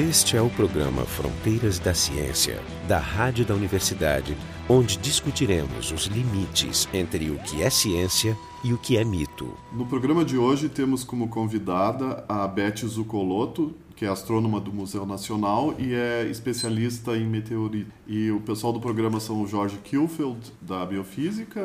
Este é o programa Fronteiras da Ciência, da Rádio da Universidade, onde discutiremos os limites entre o que é ciência e o que é mito. No programa de hoje temos como convidada a Beth Zucoloto, que é astrônoma do Museu Nacional e é especialista em meteorito. E o pessoal do programa são o Jorge Kilfeld, da Biofísica,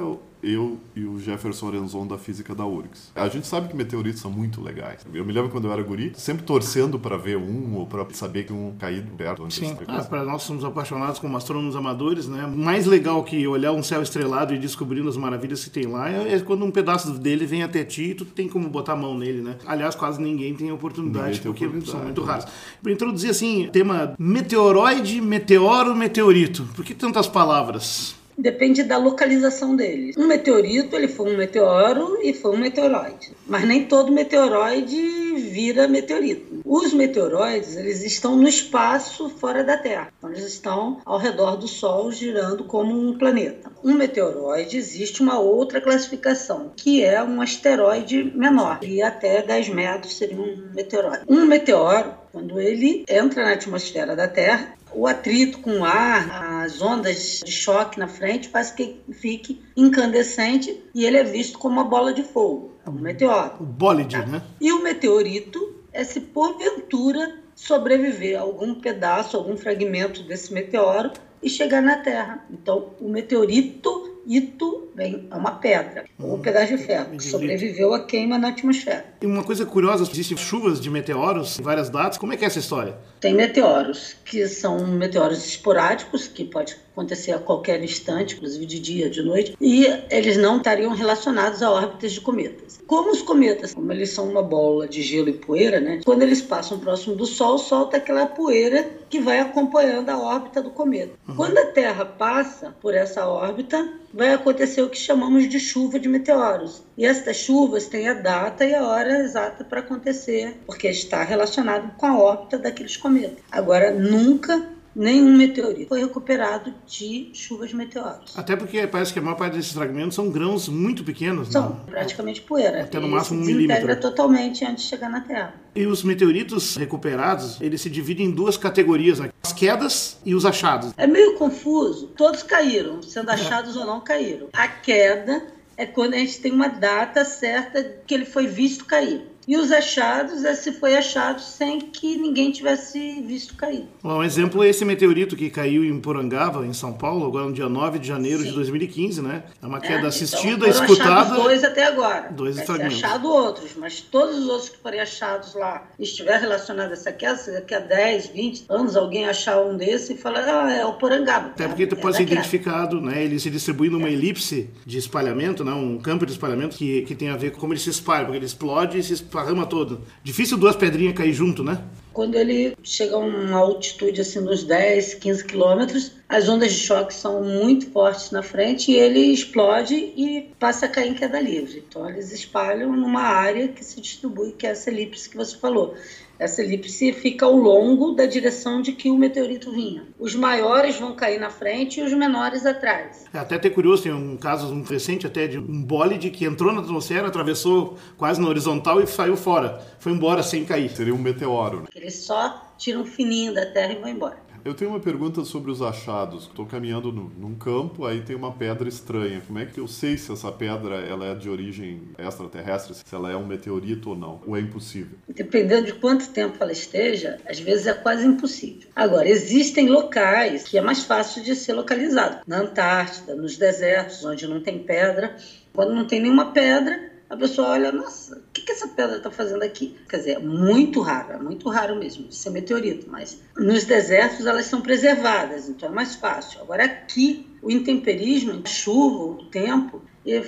eu e o Jefferson Orenzon da Física da URGS. A gente sabe que meteoritos são muito legais. Eu me lembro quando eu era guri, sempre torcendo para ver um ou para saber que um caído perto. Onde Sim, ah, para nós somos apaixonados como astrônomos amadores, né? Mais legal que olhar um céu estrelado e descobrindo as maravilhas que tem lá é quando um pedaço dele vem até ti e tu tem como botar a mão nele, né? Aliás, quase ninguém tem oportunidade, tem porque oportunidade, são muito? Raros. Para introduzir assim, tema meteoroide, meteoro, meteorito. Por que tantas palavras? Depende da localização dele. Um meteorito, ele foi um meteoro e foi um meteoroide. Mas nem todo meteoroide vira meteorito. Os meteoroides, eles estão no espaço fora da Terra. Então, eles estão ao redor do Sol, girando como um planeta. Um meteoroide, existe uma outra classificação, que é um asteroide menor. E até 10 metros seria um meteoroide. Um meteoro, quando ele entra na atmosfera da Terra, o atrito com o ar, as ondas de choque na frente, faz que fique incandescente e ele é visto como uma bola de fogo, é um meteoro. O bólide, né? E o meteorito é se porventura sobreviver a algum pedaço, algum fragmento desse meteoro e chegar na Terra. Então, o meteorito Ito bem, é uma pedra, ou um pedaço de ferro, que sobreviveu à queima na atmosfera. E uma coisa curiosa, existem chuvas de meteoros em várias datas. Como é que é essa história? Tem meteoros, que são meteoros esporádicos, que pode acontecer a qualquer instante, inclusive de dia, de noite, e eles não estariam relacionados a órbitas de cometas. Como os cometas, como eles são uma bola de gelo e poeira, né? Quando eles passam próximo do Sol, solta aquela poeira que vai acompanhando a órbita do cometa. Uhum. Quando a Terra passa por essa órbita, vai acontecer o que chamamos de chuva de meteoros. E estas chuvas têm a data e a hora exata para acontecer, porque está relacionado com a órbita daqueles cometas. Agora, nunca nenhum meteorito foi recuperado de chuvas de meteoros. Até porque parece que a maior parte desses fragmentos são grãos muito pequenos. São né? praticamente poeira. Até no máximo um milímetro. totalmente antes de chegar na Terra. E os meteoritos recuperados, eles se dividem em duas categorias, né? as quedas e os achados. É meio confuso. Todos caíram, sendo achados ou não caíram. A queda é quando a gente tem uma data certa que ele foi visto cair. E os achados é se foi achado sem que ninguém tivesse visto cair. Um exemplo é esse meteorito que caiu em Porangaba, em São Paulo, agora no dia 9 de janeiro Sim. de 2015, né? É uma queda é, assistida, então, escutada. dois até agora. Dois Vai fragmentos. Achado outros, mas todos os outros que forem achados lá estiver relacionado a essa queda, se daqui a 10, 20 anos alguém achar um desse e falar, ah, é o Porangaba. Até porque é pode ser identificado, né? Ele se distribui numa elipse de espalhamento, né? Um campo de espalhamento que, que tem a ver com como ele se espalha, porque ele explode e se espalha esparrama todo. Difícil duas pedrinhas cair junto, né? Quando ele chega a uma altitude assim dos 10, 15 quilômetros, as ondas de choque são muito fortes na frente e ele explode e passa a cair em queda livre. Então eles espalham numa área que se distribui, que é essa elipse que você falou. Essa elipse fica ao longo da direção de que o meteorito vinha. Os maiores vão cair na frente e os menores atrás. É até ter curioso, tem um caso um recente até de um bólide que entrou na atmosfera, atravessou quase na horizontal e saiu fora. Foi embora sem cair. Seria um meteoro. Né? Eles só tiram um fininho da Terra e vão embora. Eu tenho uma pergunta sobre os achados. Estou caminhando no, num campo, aí tem uma pedra estranha. Como é que eu sei se essa pedra ela é de origem extraterrestre, se ela é um meteorito ou não? Ou é impossível? Dependendo de quanto tempo ela esteja, às vezes é quase impossível. Agora, existem locais que é mais fácil de ser localizado. Na Antártida, nos desertos, onde não tem pedra. Quando não tem nenhuma pedra, a pessoa olha, nossa, o que, que essa pedra está fazendo aqui? Quer dizer, é muito raro, é muito raro mesmo de ser meteorito, mas nos desertos elas são preservadas, então é mais fácil. Agora aqui, o intemperismo, a chuva, o tempo,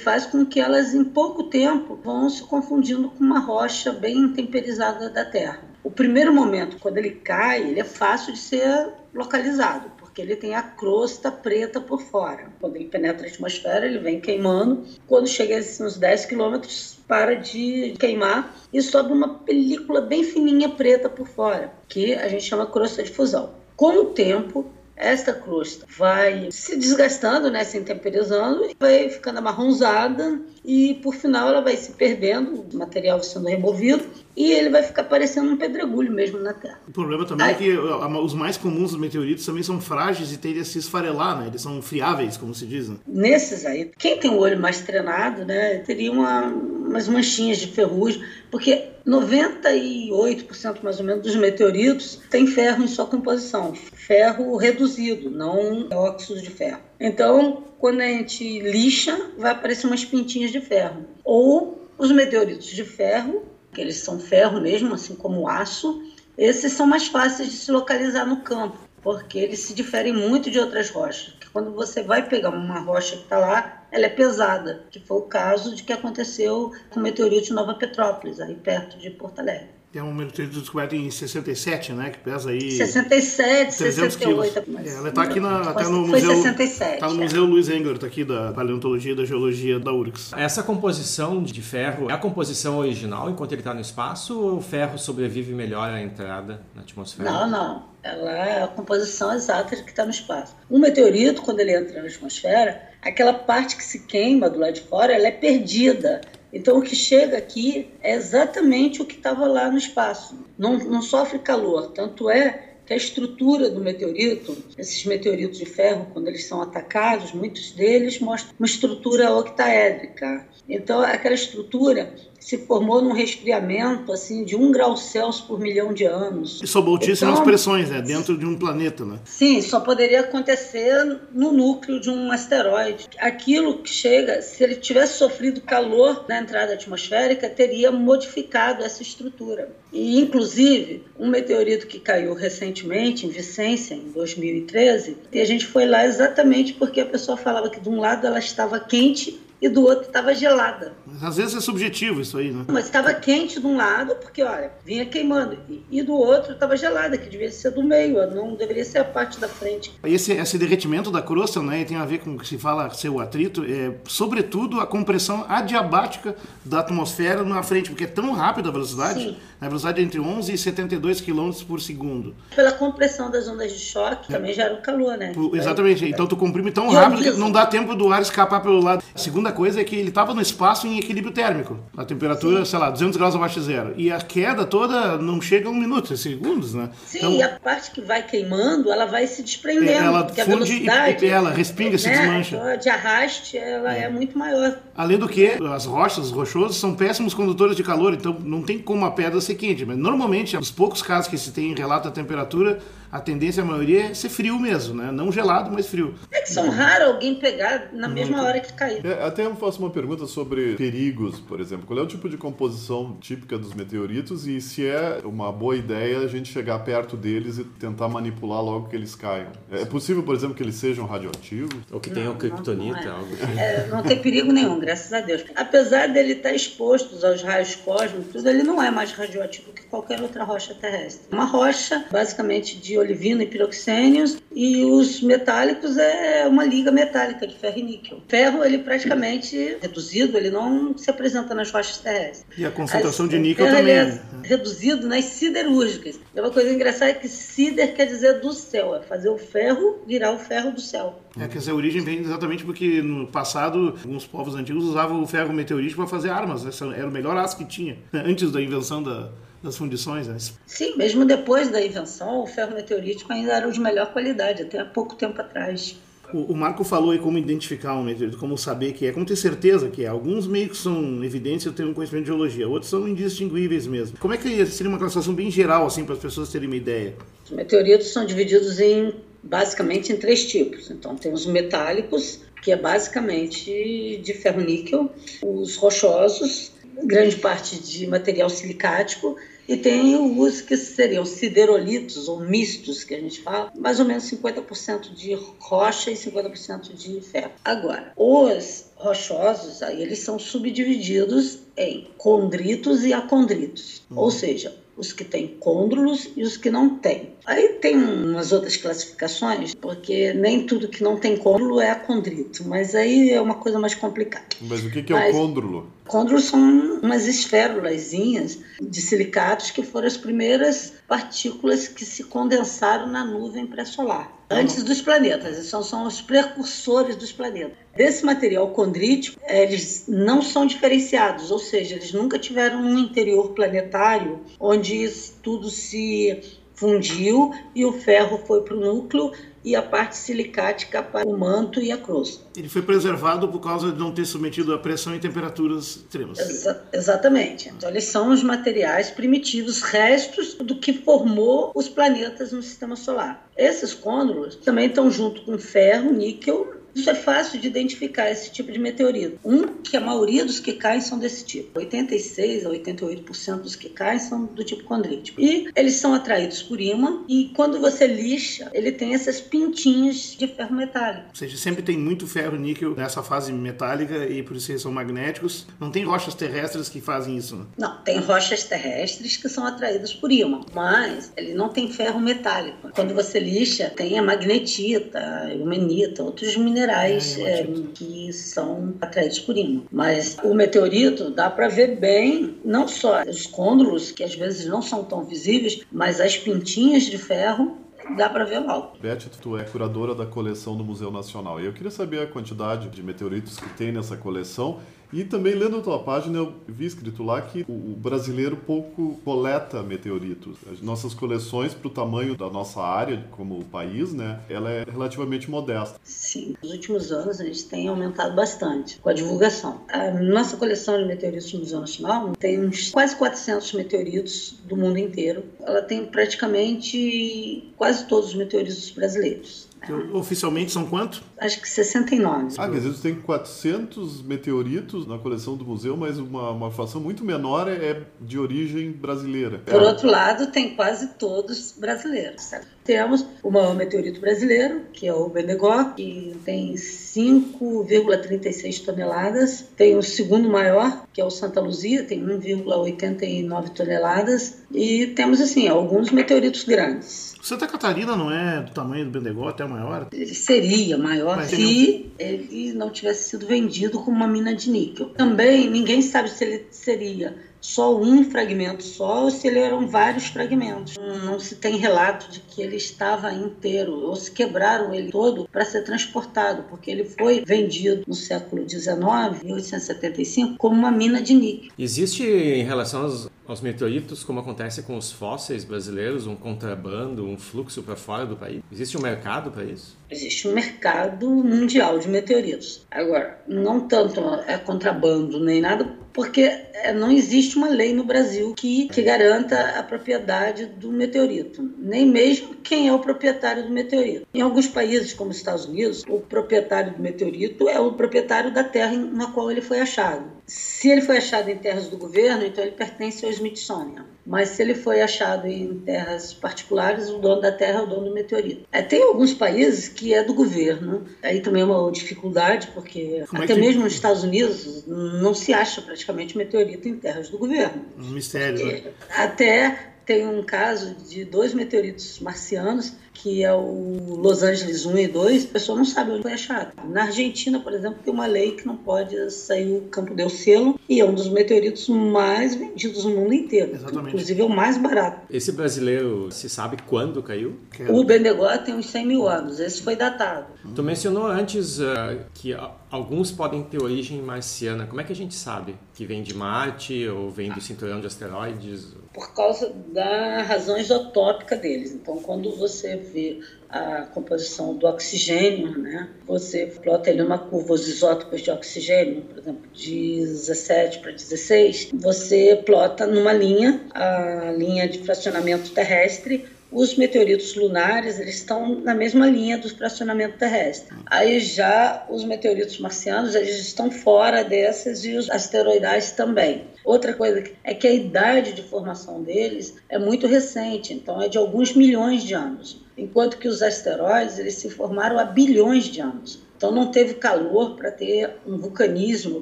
faz com que elas em pouco tempo vão se confundindo com uma rocha bem intemperizada da Terra. O primeiro momento, quando ele cai, ele é fácil de ser localizado, que ele tem a crosta preta por fora. Quando ele penetra a atmosfera, ele vem queimando. Quando chega a uns 10 quilômetros, para de queimar e sobe uma película bem fininha preta por fora, que a gente chama crosta de fusão. Com o tempo, esta crosta vai se desgastando, né, se intemperizando, vai ficando amarronzada e por final ela vai se perdendo, o material sendo removido e ele vai ficar parecendo um pedregulho mesmo na Terra. O problema também é que os mais comuns dos meteoritos também são frágeis e tendem a se esfarelar, né? Eles são friáveis, como se diz. Né? Nesses aí, quem tem o olho mais treinado, né, teria uma, umas manchinhas de ferrugem, porque 98% mais ou menos dos meteoritos tem ferro em sua composição, ferro reduzido, não óxido de ferro. Então, quando a gente lixa, vai aparecer umas pintinhas de ferro. Ou os meteoritos de ferro que eles são ferro mesmo, assim como aço, esses são mais fáceis de se localizar no campo, porque eles se diferem muito de outras rochas. Que quando você vai pegar uma rocha que está lá, ela é pesada, que foi o caso de que aconteceu com o meteorito de Nova Petrópolis, aí perto de Porto Alegre. É um meteorito descoberto em 67, né? Que pesa aí. 67, 68. É, ela está aqui na, tá no foi museu. 67. Está no é. Museu Luiz Engler, tá aqui da Paleontologia e da Geologia da URGS. Essa composição de ferro é a composição original enquanto ele está no espaço ou o ferro sobrevive melhor à entrada na atmosfera? Não, não. Ela é a composição exata que está no espaço. Um meteorito, quando ele entra na atmosfera, aquela parte que se queima do lado de fora, ela é perdida. Então, o que chega aqui é exatamente o que estava lá no espaço. Não, não sofre calor. Tanto é que a estrutura do meteorito, esses meteoritos de ferro, quando eles são atacados, muitos deles mostram uma estrutura octaédrica. Então, aquela estrutura se formou num resfriamento assim de um grau Celsius por milhão de anos. E sob altíssimas então, pressões, né? Dentro de um planeta, né? Sim, só poderia acontecer no núcleo de um asteroide. Aquilo que chega, se ele tivesse sofrido calor na entrada atmosférica, teria modificado essa estrutura. E, inclusive, um meteorito que caiu recentemente em Vicência, em 2013, e a gente foi lá exatamente porque a pessoa falava que de um lado ela estava quente e do outro estava gelada. Mas às vezes é subjetivo isso aí, né? Mas estava quente de um lado, porque olha, vinha queimando, e, e do outro estava gelada, que devia ser do meio, não deveria ser a parte da frente. Esse, esse derretimento da crosta, né, tem a ver com o que se fala ser o atrito, é sobretudo a compressão adiabática da atmosfera na frente, porque é tão rápida a velocidade, Sim. a velocidade é entre 11 e 72 km por segundo. Pela compressão das ondas de choque, também gera o calor, né? Exatamente, então tu comprime tão rápido que não dá tempo do ar escapar pelo lado. Segundo segunda coisa é que ele estava no espaço em equilíbrio térmico. A temperatura, Sim. sei lá, 200 graus abaixo de zero. E a queda toda não chega a um minuto, é segundos, né? Sim, então, e a parte que vai queimando, ela vai se desprendendo. Ela funde e, e ela respinga, né? se desmancha. De arraste, ela é. é muito maior. Além do que, as rochas, os rochosos, são péssimos condutores de calor, então não tem como a pedra ser quente. Mas normalmente, os poucos casos que se tem em relato da temperatura, a tendência, a maioria, é ser frio mesmo, né? Não gelado, mas frio. É que são raros alguém pegar na mesma hora que cair. É, até eu faço uma pergunta sobre perigos, por exemplo. Qual é o tipo de composição típica dos meteoritos e se é uma boa ideia a gente chegar perto deles e tentar manipular logo que eles caiam? É possível, por exemplo, que eles sejam radioativos? Ou que tenham criptonita, não, algo assim? É, não tem perigo nenhum, graças a Deus. Apesar dele estar exposto aos raios cósmicos, ele não é mais radioativo que qualquer outra rocha terrestre. Uma rocha, basicamente, de olivino e piroxênios, e os metálicos é uma liga metálica de ferro e níquel. Ferro, ele praticamente reduzido, ele não se apresenta nas rochas terrestres. E a concentração As, de níquel também. É né? reduzido nas siderúrgicas. É uma coisa engraçada que sider quer dizer do céu, é fazer o ferro virar o ferro do céu. É que essa origem vem exatamente porque no passado alguns povos antigos usavam o ferro meteorítico para fazer armas. Essa era o melhor aço que tinha, antes da invenção da, das fundições. Né? Sim, mesmo depois da invenção, o ferro meteorítico ainda era de melhor qualidade, até há pouco tempo atrás. O, Marco falou aí como identificar um meteorito, como saber que é, como ter certeza que é. Alguns meio que são evidentes, eu tenho um conhecimento de geologia, outros são indistinguíveis mesmo. Como é que seria uma classificação bem geral, assim, para as pessoas terem uma ideia? Os meteoritos são divididos em, basicamente, em três tipos. Então, temos metálicos, que é basicamente de ferro-níquel, os rochosos, grande parte de material silicático, e tem os que seriam siderolitos ou mistos, que a gente fala, mais ou menos 50% de rocha e 50% de ferro. Agora, os rochosos, aí eles são subdivididos em condritos e acondritos, uhum. ou seja, os que têm côndrulos e os que não têm. Aí tem umas outras classificações, porque nem tudo que não tem côndrulo é acondrito, mas aí é uma coisa mais complicada. Mas o que é mas, o côndrulo? Côndrulos são umas esférulazinhas de silicatos que foram as primeiras partículas que se condensaram na nuvem pré-solar. Antes dos planetas, são, são os precursores dos planetas. Desse material condrítico, eles não são diferenciados, ou seja, eles nunca tiveram um interior planetário onde tudo se fundiu e o ferro foi para o núcleo e a parte silicática para o manto e a crosta. Ele foi preservado por causa de não ter submetido a pressão e temperaturas extremas. Exa exatamente. Então, eles são os materiais primitivos, restos do que formou os planetas no sistema solar. Esses côndulos também estão junto com ferro, níquel isso é fácil de identificar esse tipo de meteorito. Um, que a maioria dos que caem são desse tipo. 86 a 88% dos que caem são do tipo condrítico. E eles são atraídos por ímã e quando você lixa, ele tem essas pintinhas de ferro metálico. Ou seja, sempre tem muito ferro níquel nessa fase metálica e por isso eles são magnéticos. Não tem rochas terrestres que fazem isso, né? Não, tem rochas terrestres que são atraídas por ímã, mas ele não tem ferro metálico. Quando você lixa, tem a magnetita, a ilmenita, outros minerais minerais é, é que são atraídos por ímã. Mas o meteorito dá para ver bem, não só os côndulos, que às vezes não são tão visíveis, mas as pintinhas de ferro dá para ver logo. Beth, tu é curadora da coleção do Museu Nacional. E eu queria saber a quantidade de meteoritos que tem nessa coleção e também lendo a tua página, eu vi escrito lá que o brasileiro pouco coleta meteoritos. As nossas coleções, para o tamanho da nossa área como país, né, ela é relativamente modesta. Sim, nos últimos anos a gente tem aumentado bastante com a divulgação. A nossa coleção de meteoritos do Museu Nacional tem uns quase 400 meteoritos do mundo inteiro. Ela tem praticamente quase todos os meteoritos brasileiros. Oficialmente são quanto? Acho que 69. Ah, quer dizer, tem 400 meteoritos na coleção do museu, mas uma, uma fração muito menor é de origem brasileira. Por é. outro lado, tem quase todos brasileiros. Sabe? Temos o maior meteorito brasileiro, que é o Bendegó, que tem 5,36 toneladas. Tem o segundo maior, que é o Santa Luzia, tem 1,89 toneladas. E temos, assim, alguns meteoritos grandes. Santa Catarina não é do tamanho do Bendegó, até maior? Ele seria maior Mas se ele não tivesse sido vendido como uma mina de níquel. Também ninguém sabe se ele seria só um fragmento só ou se ele eram vários fragmentos. Não se tem relato de que ele estava inteiro ou se quebraram ele todo para ser transportado, porque ele foi vendido no século XIX, 1875, como uma mina de níquel. Existe em relação aos, aos meteoritos, como acontece com os fósseis brasileiros, um contrabando, um fluxo para fora do país? Existe um mercado para isso? Existe um mercado mundial de meteoritos. Agora, não tanto é contrabando nem nada, porque é, não existe uma lei no Brasil que, que garanta a propriedade do meteorito, nem mesmo quem é o proprietário do meteorito. Em alguns países, como os Estados Unidos, o proprietário do meteorito é o proprietário da terra na qual ele foi achado. Se ele foi achado em terras do governo, então ele pertence ao Smithsonian. Mas se ele foi achado em terras particulares, o dono da terra é o dono do meteorito. É, tem alguns países que é do governo. Aí também é uma dificuldade, porque Como é até é que... mesmo nos Estados Unidos não se acha praticamente meteorito em terras do governo. Um mistério. Né? Até tem um caso de dois meteoritos marcianos que é o Los Angeles 1 e 2, a pessoa não sabe onde foi achado. Na Argentina, por exemplo, tem uma lei que não pode sair o Campo del Cielo e é um dos meteoritos mais vendidos no mundo inteiro. Exatamente. Inclusive é o mais barato. Esse brasileiro, se sabe quando caiu? O Bendegó tem uns 100 mil anos, esse foi datado. Tu mencionou antes uh, que alguns podem ter origem marciana. Como é que a gente sabe que vem de Marte ou vem do cinturão de asteroides? Por causa da razão isotópica deles. Então, quando você vê a composição do oxigênio, né? Você plota ali uma curva os isótopos de oxigênio, por exemplo, de 17 para 16, você plota numa linha, a linha de fracionamento terrestre, os meteoritos lunares eles estão na mesma linha do fracionamento terrestre. Aí já os meteoritos marcianos eles estão fora dessas e os asteroidais também. Outra coisa é que a idade de formação deles é muito recente, então é de alguns milhões de anos, enquanto que os asteroides eles se formaram há bilhões de anos. Então não teve calor para ter um vulcanismo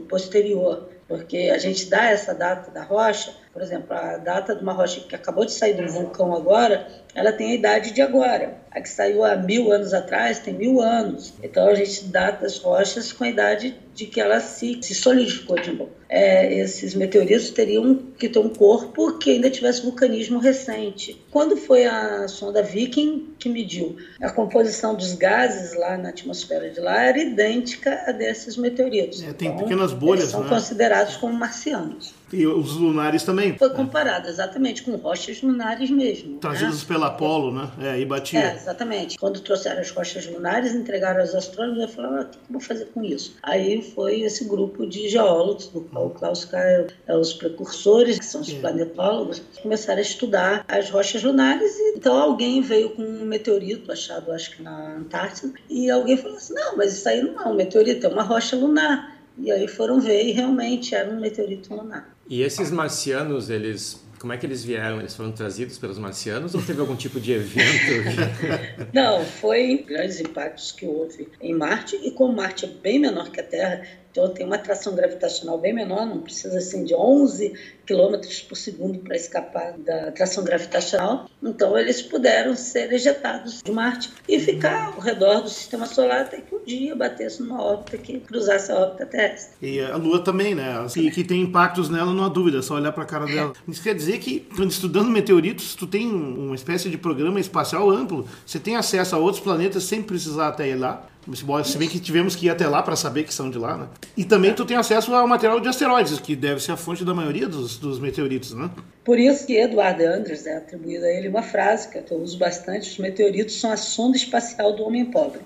posterior porque a gente dá essa data da rocha, por exemplo, a data de uma rocha que acabou de sair do vulcão agora, ela tem a idade de agora. A que saiu há mil anos atrás tem mil anos. Então a gente data as rochas com a idade de que ela se, se solidificou de novo. É, esses meteoritos teriam que ter um corpo que ainda tivesse vulcanismo recente. Quando foi a sonda Viking que mediu a composição dos gases lá na atmosfera de lá era idêntica a desses meteoritos. É, tem então, pequenas bolhas, são né? considerados como marcianos. E os lunares também. Foi comparado exatamente com rochas lunares mesmo. Né? Trazidos né? pela Apolo, né? É, e batia. É, exatamente. Quando trouxeram as rochas lunares, entregaram aos astrônomos e falaram: ah, o que eu vou fazer com isso? Aí foi esse grupo de geólogos, do qual o Klaus Kael é os precursores, que são os é. planetólogos, que começaram a estudar as rochas lunares. E, então alguém veio com um meteorito achado, acho que na Antártida, e alguém falou assim: não, mas isso aí não é um meteorito, é uma rocha lunar. E aí foram ver e realmente era um meteorito lunar. E esses marcianos, eles como é que eles vieram? Eles foram trazidos pelos marcianos ou teve algum tipo de evento? Não, foi grandes impactos que houve em Marte e como Marte é bem menor que a Terra, então tem uma atração gravitacional bem menor, não precisa assim de 11 km por segundo para escapar da atração gravitacional. Então eles puderam ser ejetados de Marte e ficar ao redor do sistema solar até que um dia batesse numa órbita que cruzasse a órbita terrestre. E a Lua também, né? Assim, que tem impactos nela, não há dúvida, é só olhar para a cara dela. Isso quer dizer que, quando estudando meteoritos, tu tem uma espécie de programa espacial amplo. Você tem acesso a outros planetas sem precisar até ir lá. Se bem que tivemos que ir até lá para saber que são de lá, né? E também tu tem acesso ao material de asteroides, que deve ser a fonte da maioria dos, dos meteoritos, né? Por isso que Eduardo Andres é atribuído a ele uma frase que eu uso bastante: os meteoritos são a sonda espacial do homem pobre.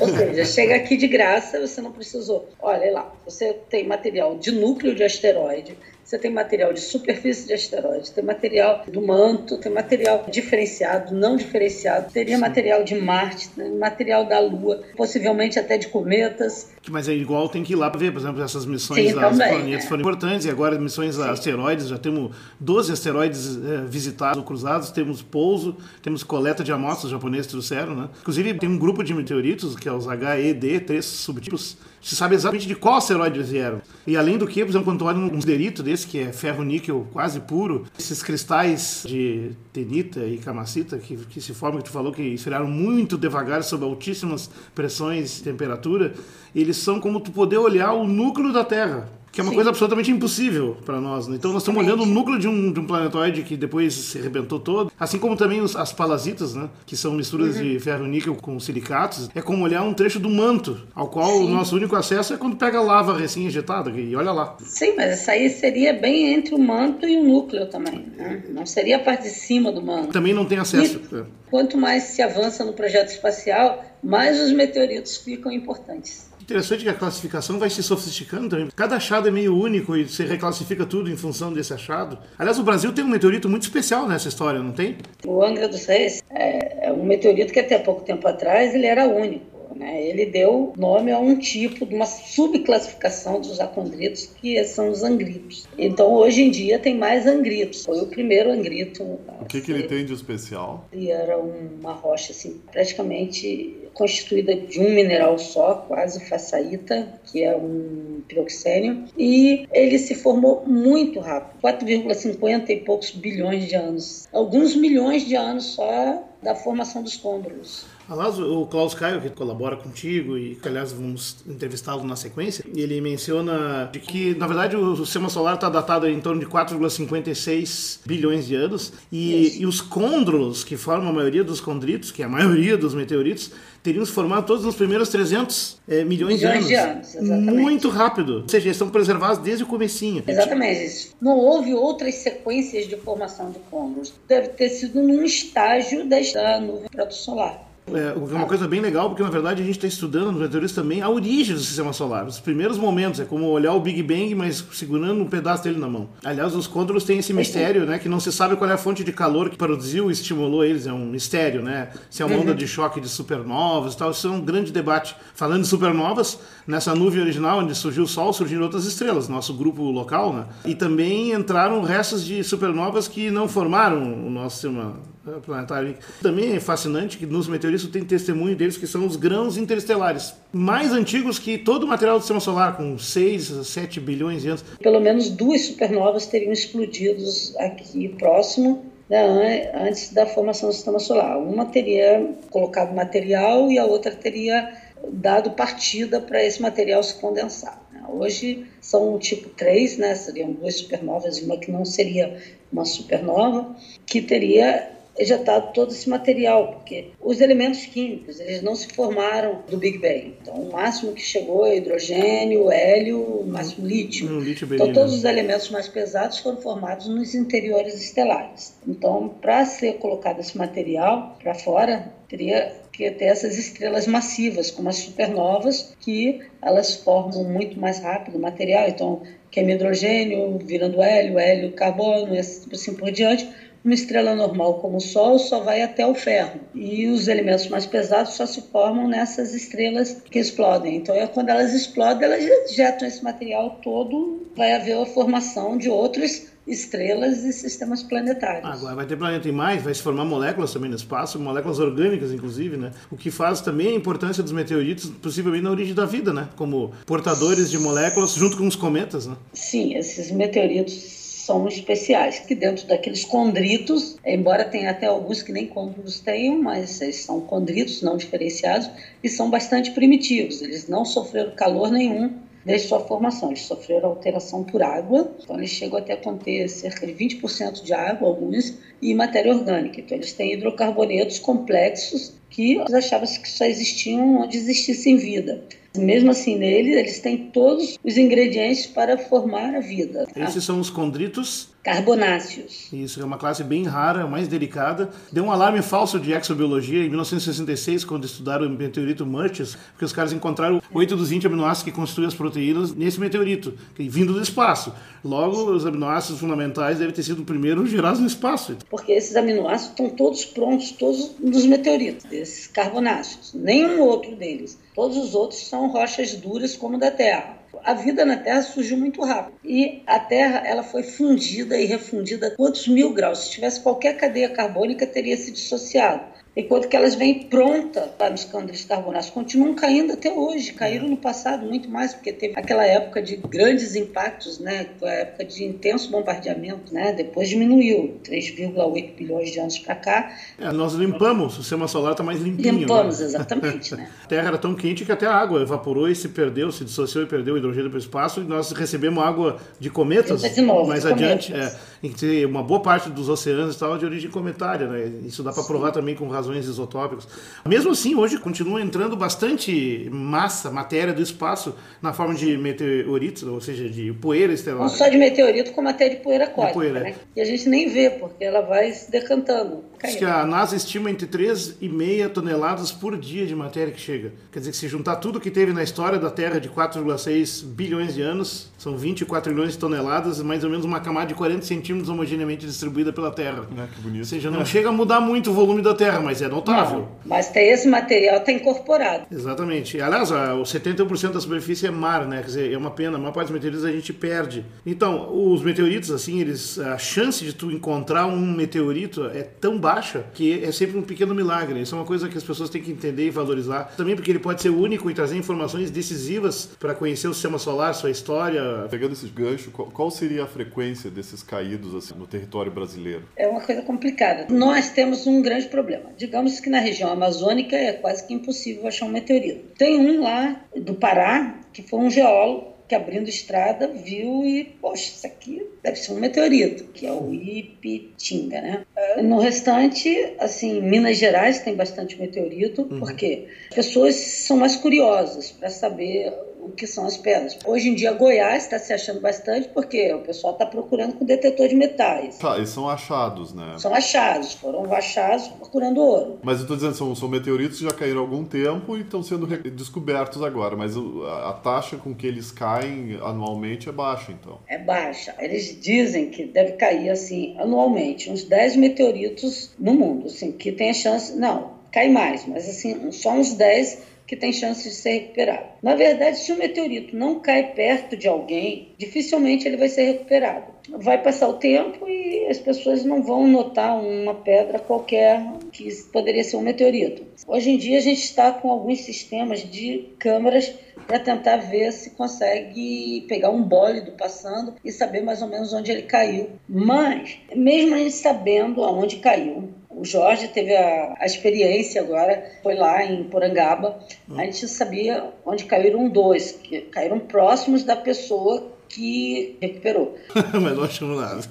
Ou seja, chega aqui de graça, você não precisou. Olha lá, você tem material de núcleo de asteroide, você tem material de superfície de asteroide, tem material do manto, tem material diferenciado, não diferenciado, teria Sim. material de Marte, material da Lua, possivelmente até de cometas. Mas é igual, tem que ir lá para ver, por exemplo, essas missões Sim, aos planetas é. foram importantes, e agora missões Sim. a asteroides, já temos 12 asteroides é, visitados ou cruzados, temos pouso, temos coleta de amostras japoneses trouxeram, né? Inclusive tem um grupo de meteoritos, que é os HED, três subtipos, se sabe exatamente de qual asteroide eles vieram. E além do que, por exemplo, quando tu olha um derito desse, que é ferro-níquel quase puro, esses cristais de tenita e camacita que, que se formam, que tu falou que esfriaram muito devagar sob altíssimas pressões e temperatura, eles são como tu poder olhar o núcleo da Terra que é uma Sim. coisa absolutamente impossível para nós. Né? Então nós estamos olhando o núcleo de um, de um planetoide que depois se arrebentou todo, assim como também os, as palazitas, né? que são misturas uhum. de ferro níquel com silicatos. É como olhar um trecho do manto, ao qual Sim. o nosso único acesso é quando pega lava recém-injetada, e olha lá. Sim, mas essa aí seria bem entre o manto e o núcleo também. Né? Não seria a parte de cima do manto. Também não tem acesso. E, quanto mais se avança no projeto espacial, mais os meteoritos ficam importantes. Interessante que a classificação vai se sofisticando também. Cada achado é meio único e você reclassifica tudo em função desse achado. Aliás, o Brasil tem um meteorito muito especial nessa história, não tem? O Angra dos Reis é, é um meteorito que até pouco tempo atrás ele era único. Né? Ele deu nome a um tipo de uma subclassificação dos acondritos, que são os angritos. Então, hoje em dia, tem mais angritos. Foi o primeiro angrito. O que, que ele tem de especial? Ele era uma rocha assim, praticamente constituída de um mineral só, quase façaíta, que é um piroxênio, e ele se formou muito rápido, 4,50 e poucos bilhões de anos. Alguns milhões de anos só da formação dos côndolos. Aliás, o Klaus Caio, que colabora contigo e que, aliás, vamos entrevistá-lo na sequência, ele menciona de que, na verdade, o sistema solar está datado em torno de 4,56 bilhões de anos e, e, os côndrulos, que formam a maioria dos condritos, que é a maioria dos meteoritos, teriam se formado todos nos primeiros 300 é, milhões, milhões, de anos. De anos Muito rápido. Ou seja, eles estão preservados desde o comecinho. Exatamente. Não houve outras sequências de formação de côndrulos. Deve ter sido num estágio da nuvem protosolar. É uma coisa bem legal, porque na verdade a gente está estudando nos meteoritos também a origem do sistema solar. Os primeiros momentos, é como olhar o Big Bang, mas segurando um pedaço dele na mão. Aliás, os côndolos têm esse mistério, né? Que não se sabe qual é a fonte de calor que produziu e estimulou eles. É um mistério, né? Se é uma onda uhum. de choque de supernovas e tal. Isso é um grande debate. Falando de supernovas, nessa nuvem original onde surgiu o Sol, surgiram outras estrelas, nosso grupo local, né? E também entraram restos de supernovas que não formaram o nosso sistema planetário. Também é fascinante que nos meteoritos tem testemunho deles que são os grãos interestelares, mais antigos que todo o material do sistema solar, com 6, 7 bilhões de anos. Pelo menos duas supernovas teriam explodido aqui próximo né, antes da formação do sistema solar. Uma teria colocado material e a outra teria dado partida para esse material se condensar. Hoje são tipo 3, né? Seriam duas supernovas, uma que não seria uma supernova, que teria ejetado todo esse material, porque os elementos químicos eles não se formaram do Big Bang. Então, o máximo que chegou é hidrogênio, hélio, o máximo lítio. Um lítio então, todos os elementos mais pesados foram formados nos interiores estelares. Então, para ser colocado esse material para fora, teria que ter essas estrelas massivas, como as supernovas, que elas formam muito mais rápido o material. Então, queima hidrogênio, virando hélio, hélio, carbono, e assim por diante uma estrela normal como o Sol só vai até o ferro e os elementos mais pesados só se formam nessas estrelas que explodem. Então, é quando elas explodem, elas injetam esse material todo, vai haver a formação de outras estrelas e sistemas planetários. Agora vai ter planeta e mais, vai se formar moléculas também no espaço, moléculas orgânicas inclusive, né? O que faz também a importância dos meteoritos, possivelmente na origem da vida, né? Como portadores de moléculas junto com os cometas, né? Sim, esses meteoritos são especiais, que dentro daqueles condritos, embora tenha até alguns que nem condritos tenham, mas eles são condritos não diferenciados e são bastante primitivos. Eles não sofreram calor nenhum desde sua formação. Eles sofreram alteração por água, então eles chegam até a conter cerca de 20% de água, alguns, e matéria orgânica. Então eles têm hidrocarbonetos complexos que achavam que só existiam onde existisse vida. Mesmo assim, neles, eles têm todos os ingredientes para formar a vida. Esses são os condritos carbonáceos. Isso, é uma classe bem rara, mais delicada. Deu um alarme falso de exobiologia em 1966, quando estudaram o meteorito Murchison, porque os caras encontraram oito dos 20 aminoácidos que constituem as proteínas nesse meteorito, vindo do espaço. Logo, os aminoácidos fundamentais devem ter sido o primeiro gerados no espaço. Porque esses aminoácidos estão todos prontos, todos nos meteoritos, desses carbonáceos. Nenhum outro deles. Todos os outros são rochas duras como da Terra a vida na Terra surgiu muito rápido. E a Terra ela foi fundida e refundida a quantos mil graus? Se tivesse qualquer cadeia carbônica, teria se dissociado enquanto que elas vêm pronta para os cândores carbonáceos. Continuam caindo até hoje, caíram no passado muito mais, porque teve aquela época de grandes impactos, né? a época de intenso bombardeamento, né? depois diminuiu, 3,8 bilhões de anos para cá. É, nós limpamos, o sistema solar está mais limpinho. Limpamos, né? exatamente. Né? a Terra era tão quente que até a água evaporou e se perdeu, se dissociou e perdeu o hidrogênio para o espaço, e nós recebemos água de cometas de novo, mais de adiante. É, em que uma boa parte dos oceanos estava de origem cometária. Né? Isso dá para provar também com razões padrões isotópicos. Mesmo assim, hoje continua entrando bastante massa, matéria do espaço na forma de meteoritos, ou seja, de poeira estelar. Não só de meteorito, como até de poeira cósmica. poeira. Né? E a gente nem vê, porque ela vai se decantando. Diz que a NASA estima entre 3,5 toneladas por dia de matéria que chega. Quer dizer que se juntar tudo que teve na história da Terra de 4,6 bilhões de anos, são 24 milhões de toneladas, mais ou menos uma camada de 40 centímetros homogeneamente distribuída pela Terra. É, que bonito. Ou seja, não é. chega a mudar muito o volume da Terra, mas é notável. Não, mas tem esse material está incorporado. Exatamente. Aliás, o 71% da superfície é mar, né? Quer dizer, é uma pena. A maior parte dos meteoritos a gente perde. Então, os meteoritos, assim, eles, a chance de tu encontrar um meteorito é tão baixa que é sempre um pequeno milagre. Isso é uma coisa que as pessoas têm que entender e valorizar. Também porque ele pode ser único e trazer informações decisivas para conhecer o sistema solar, sua história, Pegando esses ganchos, qual seria a frequência desses caídos assim, no território brasileiro? É uma coisa complicada. Nós temos um grande problema. Digamos que na região amazônica é quase que impossível achar um meteorito. Tem um lá do Pará, que foi um geólogo que abrindo estrada viu e, poxa, isso aqui deve ser um meteorito, que é o Ipitinga, né? No restante, assim, Minas Gerais tem bastante meteorito, uhum. porque as pessoas são mais curiosas para saber o que são as pedras. Hoje em dia, Goiás está se achando bastante porque o pessoal está procurando com detetor de metais. Tá, eles são achados, né? São achados, foram achados procurando ouro. Mas eu estou dizendo, são, são meteoritos que já caíram há algum tempo e estão sendo descobertos agora, mas a, a taxa com que eles caem anualmente é baixa, então. É baixa. Eles dizem que deve cair, assim, anualmente, uns 10 meteoritos no mundo, assim, que tem a chance... Não, cai mais, mas assim, só uns 10 que tem chance de ser recuperado. Na verdade, se um meteorito não cai perto de alguém, dificilmente ele vai ser recuperado. Vai passar o tempo e as pessoas não vão notar uma pedra qualquer que poderia ser um meteorito. Hoje em dia a gente está com alguns sistemas de câmeras para tentar ver se consegue pegar um bólido passando e saber mais ou menos onde ele caiu. Mas, mesmo a gente sabendo aonde caiu, O Jorge teve a, a experiência agora, foi lá em Porangaba. A gente sabia onde caíram dois, que caíram próximos da pessoa que recuperou. Mas não achamos nada.